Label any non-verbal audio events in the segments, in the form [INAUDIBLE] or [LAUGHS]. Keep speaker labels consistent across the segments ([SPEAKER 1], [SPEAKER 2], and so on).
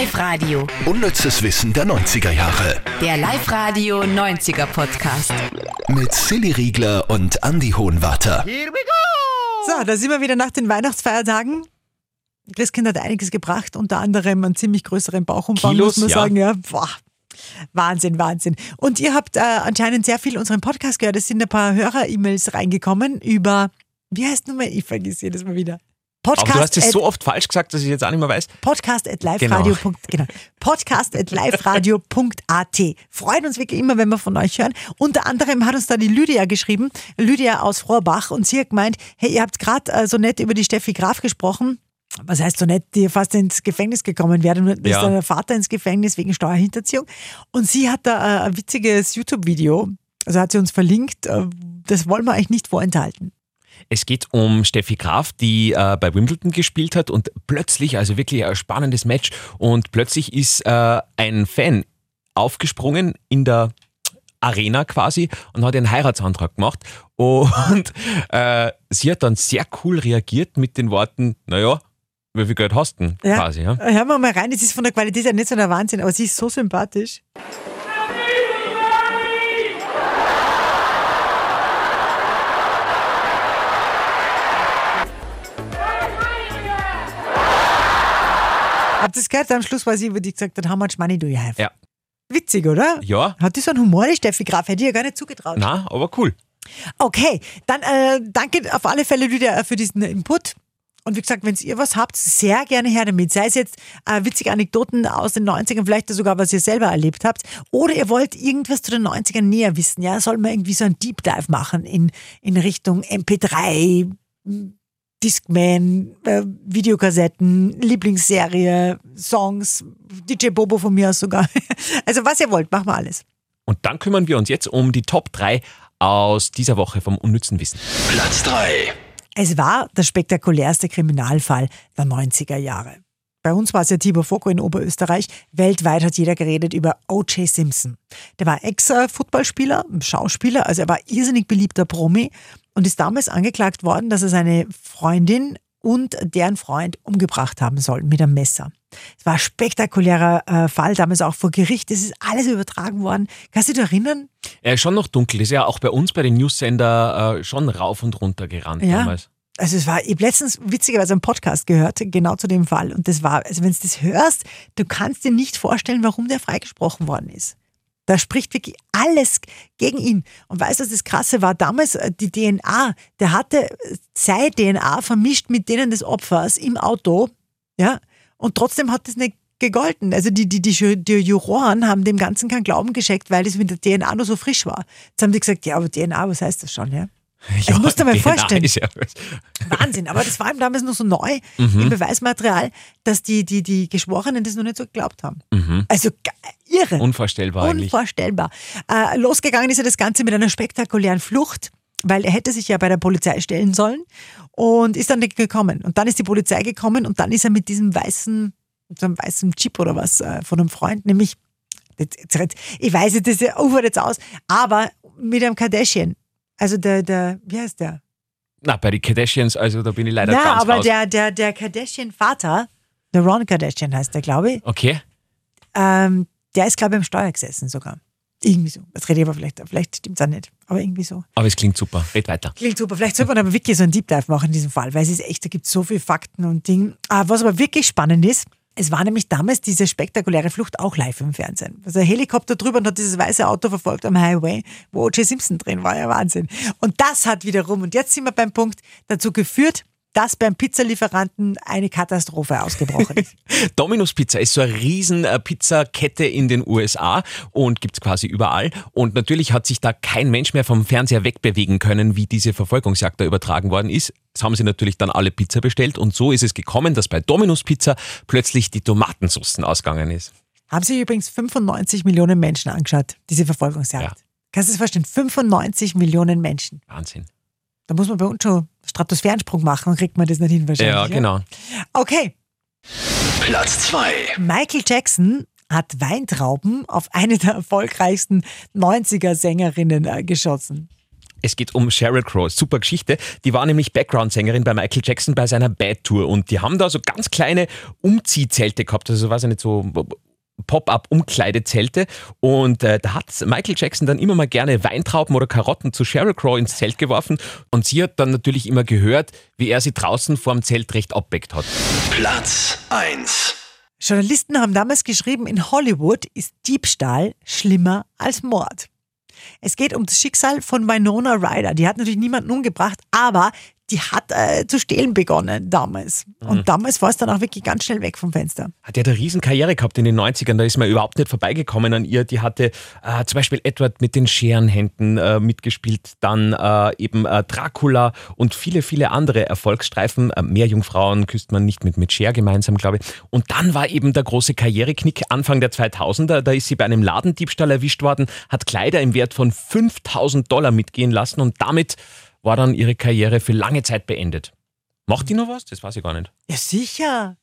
[SPEAKER 1] Live-Radio.
[SPEAKER 2] Unnützes Wissen der 90er Jahre.
[SPEAKER 1] Der Live-Radio 90er Podcast.
[SPEAKER 2] Mit Silly Riegler und Andy Hohenwarter.
[SPEAKER 3] So, da sind wir wieder nach den Weihnachtsfeiertagen. Christkind hat einiges gebracht, unter anderem einen ziemlich größeren Bauchumfang,
[SPEAKER 4] Kilos,
[SPEAKER 3] muss man
[SPEAKER 4] ja.
[SPEAKER 3] sagen. Ja, boah. Wahnsinn, Wahnsinn. Und ihr habt äh, anscheinend sehr viel unseren Podcast gehört. Es sind ein paar Hörer-E-Mails reingekommen über, wie heißt nun mal, ich vergesse jedes Mal wieder.
[SPEAKER 4] Aber du hast es so oft falsch gesagt, dass ich jetzt auch nicht mehr weiß.
[SPEAKER 3] Podcast at liveradio. Genau. Podcast at liveradio.at. Freut uns wirklich immer, wenn wir von euch hören. Unter anderem hat uns da die Lydia geschrieben, Lydia aus Rohrbach, und sie hat gemeint, hey, ihr habt gerade äh, so nett über die Steffi Graf gesprochen. Was heißt so nett, die fast ins Gefängnis gekommen wäre. Und ist
[SPEAKER 4] Ja.
[SPEAKER 3] der Vater ins Gefängnis wegen Steuerhinterziehung. Und sie hat da äh, ein witziges YouTube-Video, also hat sie uns verlinkt. Äh, das wollen wir euch nicht vorenthalten.
[SPEAKER 4] Es geht um Steffi Graf, die äh, bei Wimbledon gespielt hat und plötzlich, also wirklich ein spannendes Match, und plötzlich ist äh, ein Fan aufgesprungen in der Arena quasi und hat einen Heiratsantrag gemacht. Und [LAUGHS] äh, sie hat dann sehr cool reagiert mit den Worten, naja, wie viel Geld hast du denn
[SPEAKER 3] Ja.
[SPEAKER 4] quasi? Ja?
[SPEAKER 3] Hören wir mal rein, es ist von der Qualität ja nicht so der Wahnsinn, aber sie ist so sympathisch. Habt ihr das gehört? Am Schluss war sie, wo die gesagt hat, how much money do you have?
[SPEAKER 4] Ja.
[SPEAKER 3] Witzig, oder?
[SPEAKER 4] Ja,
[SPEAKER 3] Hat die so einen Humor, die Steffi Graf? Hätte ich ja gar nicht zugetraut.
[SPEAKER 4] na, aber cool.
[SPEAKER 3] Okay, dann äh, danke auf alle Fälle wieder für diesen Input. Und wie gesagt, wenn ihr was habt, sehr gerne her damit. Sei es jetzt äh, witzige Anekdoten aus den 90ern, vielleicht sogar, was ihr selber erlebt habt. Oder ihr wollt irgendwas zu den 90ern näher wissen. Ja, soll man irgendwie so ein Deep Dive machen in, in Richtung MP3, Discman, äh, Videokassetten, Lieblingsserie, Songs, DJ Bobo von mir aus sogar. [LAUGHS] Also was ihr wollt, machen wir alles.
[SPEAKER 4] Und dann kümmern wir uns jetzt um die Top 3 aus dieser Woche vom unnützen Wissen.
[SPEAKER 2] Platz 3.
[SPEAKER 3] Es war der spektakulärste Kriminalfall der 90er Jahre. Bei uns war es ja Tibor Foko in Oberösterreich. Weltweit hat jeder geredet über O.J. Simpson. Der war Ex-Footballspieler, Schauspieler, also er war irrsinnig beliebter Promi und ist damals angeklagt worden, dass er seine Freundin und deren Freund umgebracht haben soll mit einem Messer. Es war ein spektakulärer äh, Fall, damals auch vor Gericht. Es ist alles übertragen worden. Kannst du dich erinnern?
[SPEAKER 4] Er ist schon noch dunkel, ist ja auch bei uns bei den Newsender äh, schon rauf und runter gerannt
[SPEAKER 3] Ja.
[SPEAKER 4] damals.
[SPEAKER 3] Also es war, ich habe letztens witzigerweise einen Podcast gehört, genau zu dem Fall. Und das war, also wenn du das hörst, du kannst dir nicht vorstellen, warum der freigesprochen worden ist. Da spricht wirklich alles gegen ihn. Und weißt du, was das Krasse war? Damals äh, die DNA, der hatte seine DNA vermischt mit denen des Opfers im Auto, ja, und trotzdem hat das nicht gegolten. Also die, die, die, die Juroren haben dem Ganzen keinen Glauben geschenkt, weil das mit der DNA nur so frisch war. Jetzt haben die gesagt, ja, aber DNA, was heißt das schon, ja? [LAUGHS]
[SPEAKER 4] Ja,
[SPEAKER 3] musst du dir mal
[SPEAKER 4] DNA [LAUGHS]
[SPEAKER 3] vorstellen.
[SPEAKER 4] Ja, [LAUGHS]
[SPEAKER 3] Wahnsinn, aber das war ihm damals noch so neu im Beweismaterial, dass die, die, die Geschworenen das noch nicht so geglaubt haben. Also ge- irre.
[SPEAKER 4] unvorstellbar.
[SPEAKER 3] Unvorstellbar. Äh, losgegangen ist ja das Ganze mit einer spektakulären Flucht, weil er hätte sich ja bei der Polizei stellen sollen und ist dann nicht gekommen. Und dann ist die Polizei gekommen und dann ist er mit diesem weißen, so einem weißen Chip oder was äh, von einem Freund, nämlich, ich weiß jetzt, das ufert jetzt aus, aber mit einem Kardashian. Also der, der, wie heißt der?
[SPEAKER 4] Na, bei den Kardashians, also da bin ich leider
[SPEAKER 3] Ja,
[SPEAKER 4] ganz
[SPEAKER 3] aber
[SPEAKER 4] raus.
[SPEAKER 3] der, der, der Kardashian-Vater, der Ron Kardashian heißt der, glaube ich,
[SPEAKER 4] okay,
[SPEAKER 3] ähm, der ist, glaube ich, im Steuer gesessen sogar. Irgendwie so. Das rede ich aber vielleicht, vielleicht stimmt es auch nicht, aber irgendwie so.
[SPEAKER 4] aber es klingt super. Red weiter.
[SPEAKER 3] Klingt super. Vielleicht sollte man aber wirklich so einen Deep Dive machen in diesem Fall, weil es ist echt, da gibt es so viele Fakten und Dinge. Ah, was aber wirklich spannend ist, es war nämlich damals diese spektakuläre Flucht auch live im Fernsehen. Also ein Helikopter drüber und hat dieses weiße Auto verfolgt am Highway, wo O.J. Simpson drin war. Ja, Wahnsinn. Und das hat wiederum, und jetzt sind wir beim Punkt, dazu geführt, dass beim Pizzalieferanten eine Katastrophe ausgebrochen ist. [LAUGHS]
[SPEAKER 4] Domino's Pizza ist so eine riesen äh, Pizzakette in den USA und gibt's quasi überall. Und natürlich hat sich da kein Mensch mehr vom Fernseher wegbewegen können, wie diese Verfolgungsjagd da übertragen worden ist. Das haben sie natürlich dann alle Pizza bestellt und so ist es gekommen, dass bei Domino's Pizza plötzlich die Tomatensoßen ausgegangen ist.
[SPEAKER 3] Haben sich übrigens 95 Millionen Menschen angeschaut, diese Verfolgungsjagd.
[SPEAKER 4] Ja.
[SPEAKER 3] Kannst du das vorstellen? 95 Millionen Menschen.
[SPEAKER 4] Wahnsinn.
[SPEAKER 3] Da muss man bei uns schon Stratosphärensprung machen und kriegt man das nicht hin wahrscheinlich.
[SPEAKER 4] Ja, genau.
[SPEAKER 3] Okay,
[SPEAKER 2] Platz 2.
[SPEAKER 3] Michael Jackson hat Weintrauben auf eine der erfolgreichsten 90er-Sängerinnen äh, geschossen.
[SPEAKER 4] Es geht um Sheryl Crow, super Geschichte. Die war nämlich Background-Sängerin bei Michael Jackson bei seiner Bad Tour und die haben da so ganz kleine Umziehzelte gehabt, also weiß ich nicht, so Pop-up-Umkleidezelte und äh, da hat Michael Jackson dann immer mal gerne Weintrauben oder Karotten zu Sheryl Crow ins Zelt geworfen und sie hat dann natürlich immer gehört, wie er sie draußen vorm Zelt recht abbeckt hat.
[SPEAKER 2] Platz 1.
[SPEAKER 3] Journalisten haben damals geschrieben, in Hollywood ist Diebstahl schlimmer als Mord. Es geht um das Schicksal von Winona Ryder. Die hat natürlich niemanden umgebracht, aber die hat äh, zu stehlen begonnen damals. Und damals war es dann auch wirklich ganz schnell weg vom Fenster.
[SPEAKER 4] Hat ja eine riesen Karriere gehabt in den 90ern, da ist man überhaupt nicht vorbeigekommen an ihr. Die hatte äh, zum Beispiel Edward mit den Scherenhänden äh, mitgespielt, dann äh, eben äh, Dracula und viele, viele andere Erfolgsstreifen. Äh, Meerjungfrauen küsst man nicht mit, mit Cher gemeinsam, glaube ich. Und dann war eben der große Karriereknick Anfang der 2000er. Da ist sie bei einem Ladendiebstahl erwischt worden, hat Kleider im Wert von 5000 Dollar mitgehen lassen und damit war dann ihre Karriere für lange Zeit beendet. Macht die noch was? Das weiß ich gar nicht.
[SPEAKER 3] Ja, sicher.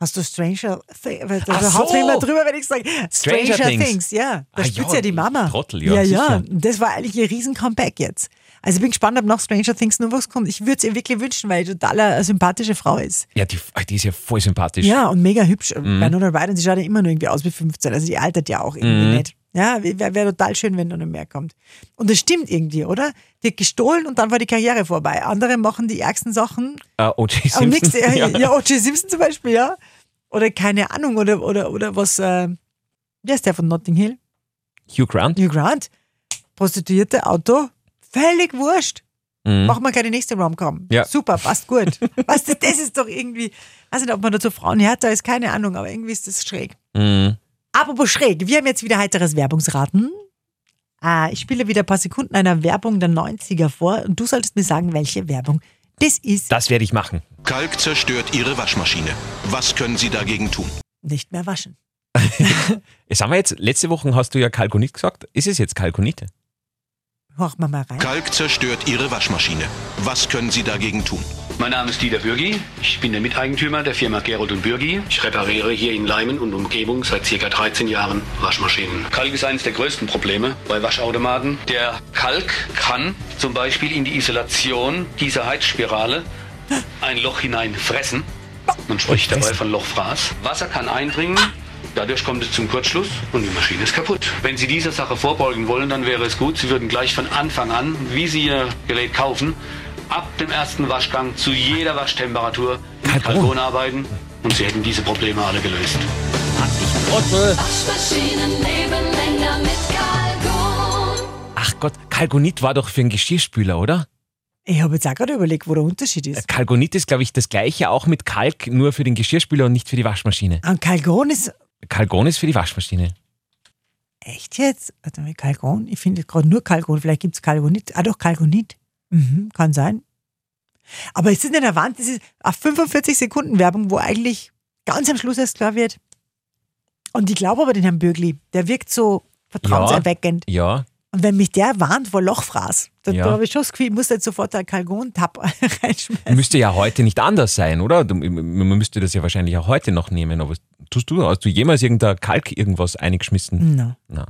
[SPEAKER 3] Hast du Stranger Things? Da
[SPEAKER 4] Ach so.
[SPEAKER 3] mich immer drüber, wenn ich sage
[SPEAKER 4] Stranger
[SPEAKER 3] Stranger,
[SPEAKER 4] Things.
[SPEAKER 3] Things. Ja, da
[SPEAKER 4] Ah,
[SPEAKER 3] spielt
[SPEAKER 4] ja,
[SPEAKER 3] ja die Mama.
[SPEAKER 4] Trottel, ja,
[SPEAKER 3] ja, ja. Das war eigentlich ihr riesen Comeback jetzt. Also ich bin gespannt, ob nach Stranger Things noch was kommt. Ich würde es ihr wirklich wünschen, weil sie total eine sympathische Frau ist.
[SPEAKER 4] Ja, die, die ist ja voll sympathisch.
[SPEAKER 3] Ja, und mega hübsch.
[SPEAKER 4] Mhm.
[SPEAKER 3] Bei Nona Ryder, sie schaut ja immer nur irgendwie aus wie 15. Also die altert ja auch irgendwie
[SPEAKER 4] Mhm.
[SPEAKER 3] nicht. Ja, wäre wär total schön, wenn noch mehr kommt. Und das stimmt irgendwie, oder? Die hat gestohlen und dann war die Karriere vorbei. Andere machen die ärgsten Sachen
[SPEAKER 4] Äh, O.J.
[SPEAKER 3] aber
[SPEAKER 4] Simpson.
[SPEAKER 3] nix, [LAUGHS] ja,
[SPEAKER 4] ja.
[SPEAKER 3] ja. O.J. Simpson zum Beispiel, ja. Oder keine Ahnung, oder, oder, oder was, äh, wer ist der von Notting Hill?
[SPEAKER 4] Hugh Grant.
[SPEAKER 3] Hugh Grant. Prostituierte, Auto, völlig wurscht.
[SPEAKER 4] Mhm.
[SPEAKER 3] Machen wir keine nächste Rom-Com.
[SPEAKER 4] Ja.
[SPEAKER 3] Super, passt gut. [LAUGHS] weißt du, das ist doch irgendwie, weiß nicht, ob man dazu Frauen härter ist, keine Ahnung, aber irgendwie ist das schräg.
[SPEAKER 4] Mhm.
[SPEAKER 3] Apropos schräg, wir haben jetzt wieder heiteres Werbungsraten. Ah, ich spiele wieder ein paar Sekunden einer Werbung der 90er vor und du solltest mir sagen, welche Werbung das ist.
[SPEAKER 4] Das werde ich machen.
[SPEAKER 2] Kalk zerstört Ihre Waschmaschine. Was können Sie dagegen tun?
[SPEAKER 3] Nicht mehr waschen. [LAUGHS]
[SPEAKER 4] Jetzt haben wir jetzt, letzte Woche hast du ja Kalkonit gesagt. Ist es jetzt Kalkonite?
[SPEAKER 3] Horch mal mal rein.
[SPEAKER 2] Kalk zerstört Ihre Waschmaschine. Was können Sie dagegen tun?
[SPEAKER 5] Mein Name ist Dieter Bürgi. Ich bin der Miteigentümer der Firma Gerold und Bürgi. Ich repariere hier in Leimen und Umgebung seit ca. 13 Jahren Waschmaschinen. Kalk ist eines der größten Probleme bei Waschautomaten. Der Kalk kann zum Beispiel in die Isolation dieser Heizspirale ein Loch hineinfressen. Man spricht dabei von Lochfraß. Wasser kann eindringen. Dadurch kommt es zum Kurzschluss und die Maschine ist kaputt. Wenn Sie dieser Sache vorbeugen wollen, dann wäre es gut, Sie würden gleich von Anfang an, wie Sie Ihr Gerät kaufen, ab dem ersten Waschgang zu jeder Waschtemperatur mit
[SPEAKER 4] Kalkon.
[SPEAKER 5] Kalkon arbeiten und Sie hätten diese Probleme alle gelöst.
[SPEAKER 6] Waschmaschinen leben länger mit Kalkon.
[SPEAKER 4] Ach Gott, Kalkonit war doch für einen Geschirrspüler, oder?
[SPEAKER 3] Ich habe jetzt auch gerade überlegt, wo der Unterschied ist.
[SPEAKER 4] Kalkonit ist, glaube ich, das gleiche auch mit Kalk, nur für den Geschirrspüler und nicht für die Waschmaschine.
[SPEAKER 3] An Kalkon ist.
[SPEAKER 4] Kalkon ist für die Waschmaschine.
[SPEAKER 3] Echt jetzt? Warte mal, Kalkon? Ich finde gerade nur Kalkon. Vielleicht gibt es Kalkonit. Ah, doch, Kalkonit. Mhm, kann sein. Aber es ist nicht erwartet, das ist eine 45 Sekunden Werbung, wo eigentlich ganz am Schluss erst klar wird. Und ich glaube aber den Herrn Bürgli, der wirkt so vertrauenserweckend.
[SPEAKER 4] Ja,
[SPEAKER 3] Und wenn mich der warnt vor Lochfraß, dann
[SPEAKER 4] Ja.
[SPEAKER 3] da habe ich schon das Gefühl, ich muss jetzt sofort einen Kalkon-Tab [LAUGHS] reinschmeißen.
[SPEAKER 4] müsste ja heute nicht anders sein, oder? Man müsste das ja wahrscheinlich auch heute noch nehmen. Aber tust du, hast du jemals irgendein Kalk irgendwas eingeschmissen?
[SPEAKER 3] No.
[SPEAKER 4] Na.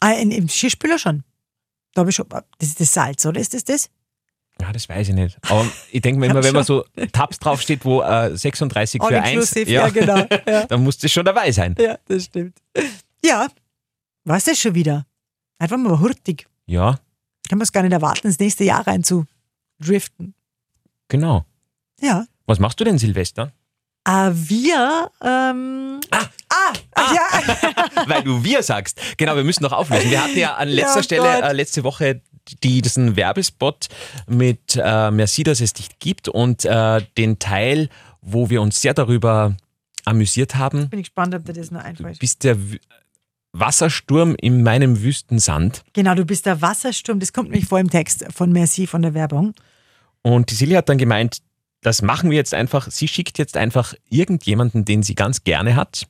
[SPEAKER 3] Ah, in, Im Geschirrspüler schon. Da habe ich schon. Das ist das Salz, oder? Ist das das?
[SPEAKER 4] Ja, das weiß ich nicht. Aber ich denke mir [LAUGHS] immer, wenn man so Tabs draufsteht, wo äh, 36 für 1,
[SPEAKER 3] inclusive, ja, genau. [LAUGHS] Ja.
[SPEAKER 4] dann muss das schon dabei sein.
[SPEAKER 3] ja, das stimmt. Ja, was das schon wieder? Einfach mal hurtig.
[SPEAKER 4] Ja,
[SPEAKER 3] Kann man es gar nicht erwarten, ins nächste Jahr rein zu driften.
[SPEAKER 4] genau.
[SPEAKER 3] Ja.
[SPEAKER 4] Was machst du denn, Silvester?
[SPEAKER 3] Ah, wir, ähm, ah, ah, ja, [LAUGHS]
[SPEAKER 4] Weil du wir sagst. Genau, wir müssen noch auflösen. Wir hatten ja an letzter
[SPEAKER 3] Ja,
[SPEAKER 4] Stelle äh, letzte Woche die, diesen Werbespot mit äh, Merci, dass es dich gibt und äh, den Teil, wo wir uns sehr darüber amüsiert haben,
[SPEAKER 3] bin ich gespannt, ob dir das noch einfällt.
[SPEAKER 4] bist der W- Wassersturm in meinem Wüstensand.
[SPEAKER 3] Genau, du bist der Wassersturm, das kommt nämlich vor im Text von Merci von der Werbung.
[SPEAKER 4] Und die Silja hat dann gemeint, das machen wir jetzt einfach. Sie schickt jetzt einfach irgendjemanden, den sie ganz gerne hat,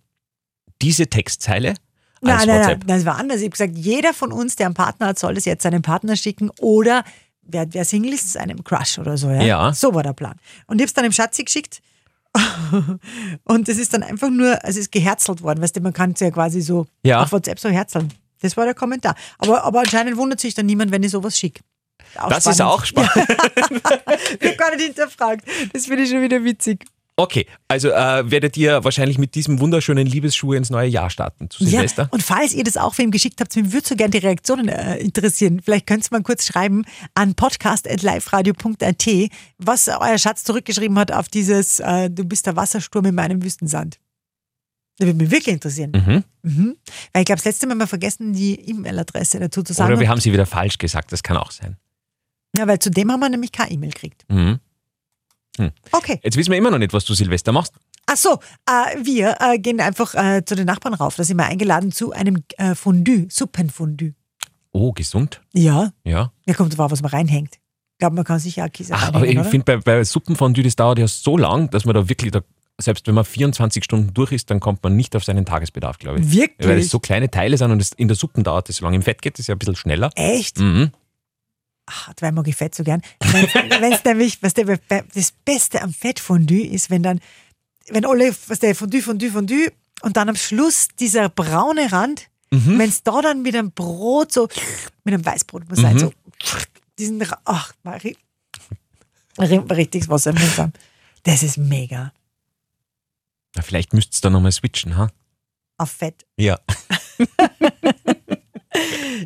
[SPEAKER 4] diese Textzeile
[SPEAKER 3] Nein, nein, nein, das war anders. Ich habe gesagt, jeder von uns, der einen Partner hat, soll das jetzt seinem Partner schicken oder wer, wer Single ist, seinem Crush oder so. Ja?
[SPEAKER 4] Ja.
[SPEAKER 3] So war der Plan. Und ich habe es dann dem Schatzi geschickt [LAUGHS] und es ist dann einfach nur, also es ist geherzelt worden, weißt du, man kann es ja quasi so
[SPEAKER 4] Ja.
[SPEAKER 3] auf WhatsApp so herzeln. Das war der Kommentar. Aber, aber anscheinend wundert sich dann niemand, wenn ich sowas schicke.
[SPEAKER 4] Das ist
[SPEAKER 3] spannend.
[SPEAKER 4] auch spannend. [LAUGHS]
[SPEAKER 3] Ich habe gar nicht hinterfragt. Das finde ich schon wieder witzig.
[SPEAKER 4] Okay, also äh, werdet ihr wahrscheinlich mit diesem wunderschönen Liebesschuh ins neue Jahr starten zu Silvester?
[SPEAKER 3] Ja, und falls ihr das auch wem geschickt habt, mir würde so gerne die Reaktionen äh, interessieren. Vielleicht könnt ihr mal kurz schreiben an podcast.liferadio.at, was euer Schatz zurückgeschrieben hat auf dieses äh, Du bist der Wassersturm in meinem Wüstensand. Das würde mich wirklich interessieren.
[SPEAKER 4] Mhm.
[SPEAKER 3] Mhm. Weil ich glaube, das letzte Mal haben wir vergessen, die E-Mail-Adresse dazu zu sagen.
[SPEAKER 4] Oder wir haben sie wieder falsch gesagt, das kann auch sein.
[SPEAKER 3] ja, weil zu dem haben wir nämlich keine E-Mail gekriegt.
[SPEAKER 4] Mhm.
[SPEAKER 3] Okay.
[SPEAKER 4] Jetzt wissen wir immer noch nicht, was du Silvester machst.
[SPEAKER 3] Ach so, äh, wir äh, gehen einfach äh, zu den Nachbarn rauf. Da sind wir eingeladen zu einem äh, Fondue, Suppenfondue.
[SPEAKER 4] Oh, gesund.
[SPEAKER 3] Ja,
[SPEAKER 4] Ja.
[SPEAKER 3] ja kommt drauf, was man reinhängt. Ich glaube, man kann sich auch Käse
[SPEAKER 4] Ach, aber ich finde, bei, bei Suppenfondue, das dauert ja so lang, dass man da wirklich, da, selbst wenn man 24 Stunden durch ist, dann kommt man nicht auf seinen Tagesbedarf, glaube ich.
[SPEAKER 3] Wirklich?
[SPEAKER 4] Weil es so kleine Teile sind und es in der Suppe dauert das so lange. Im Fett geht es ja ein bisschen schneller.
[SPEAKER 3] Echt?
[SPEAKER 4] Mhm.
[SPEAKER 3] Ach, dabei mag ich Fett so gern. Wenn es [LAUGHS] nämlich, was der, das Beste am Fettfondue ist, wenn dann, wenn alle, was der Fondue, Fondue, Fondue und dann am Schluss dieser braune Rand,
[SPEAKER 4] Mhm.
[SPEAKER 3] wenn es da dann mit einem Brot so, mit einem Weißbrot muss sein,
[SPEAKER 4] Mhm.
[SPEAKER 3] so, diesen, ach, Marie, richtig Wasser im Mund haben. Das ist mega.
[SPEAKER 4] Na, vielleicht müsst ihr da nochmal switchen, ha?
[SPEAKER 3] Auf Fett.
[SPEAKER 4] Ja. [LAUGHS]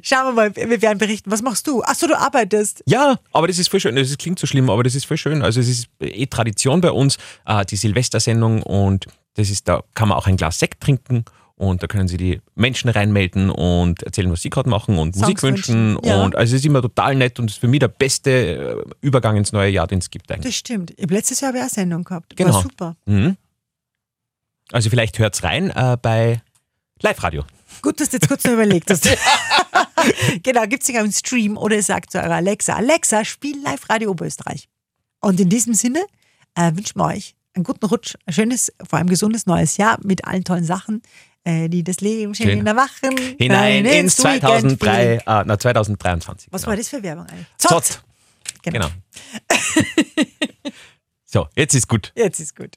[SPEAKER 3] Schauen wir mal, wir werden berichten. Was machst du? Achso, du arbeitest.
[SPEAKER 4] Ja, aber das ist voll schön. Das klingt so schlimm, aber das ist voll schön. Also es ist eh Tradition bei uns, äh, die Silvestersendung und das ist, da kann man auch ein Glas Sekt trinken und da können sie die Menschen reinmelden und erzählen, was sie gerade machen und
[SPEAKER 3] Songs
[SPEAKER 4] Musik
[SPEAKER 3] wünschen. ja.
[SPEAKER 4] Und also es ist immer total nett und ist für mich der beste äh, Übergang ins neue Jahr, den es gibt eigentlich.
[SPEAKER 3] Das stimmt. Ich hab letztes Jahr habe ich auch eine Sendung gehabt.
[SPEAKER 4] Genau.
[SPEAKER 3] War super.
[SPEAKER 4] Mhm. Also vielleicht hört's rein äh, bei Live-Radio.
[SPEAKER 3] Gut, dass du jetzt kurz noch überlegt hast. [LAUGHS] genau, gibt es sich im Stream oder ihr sagt zu eurer Alexa, Alexa, spiel live Radio Oberösterreich. Und in diesem Sinne äh, wünschen wir euch einen guten Rutsch, ein schönes, vor allem gesundes neues Jahr mit allen tollen Sachen, äh, die das Leben schön
[SPEAKER 4] Schön.
[SPEAKER 3] machen.
[SPEAKER 4] Hinein
[SPEAKER 3] Rein
[SPEAKER 4] ins
[SPEAKER 3] Weekend
[SPEAKER 4] 2003,
[SPEAKER 3] Feeling.
[SPEAKER 4] äh, na, 2023.
[SPEAKER 3] Was
[SPEAKER 4] genau.
[SPEAKER 3] war das für Werbung eigentlich?
[SPEAKER 4] Zott.
[SPEAKER 3] Genau.
[SPEAKER 4] Genau. [LAUGHS] so, jetzt ist gut.
[SPEAKER 3] Jetzt ist gut.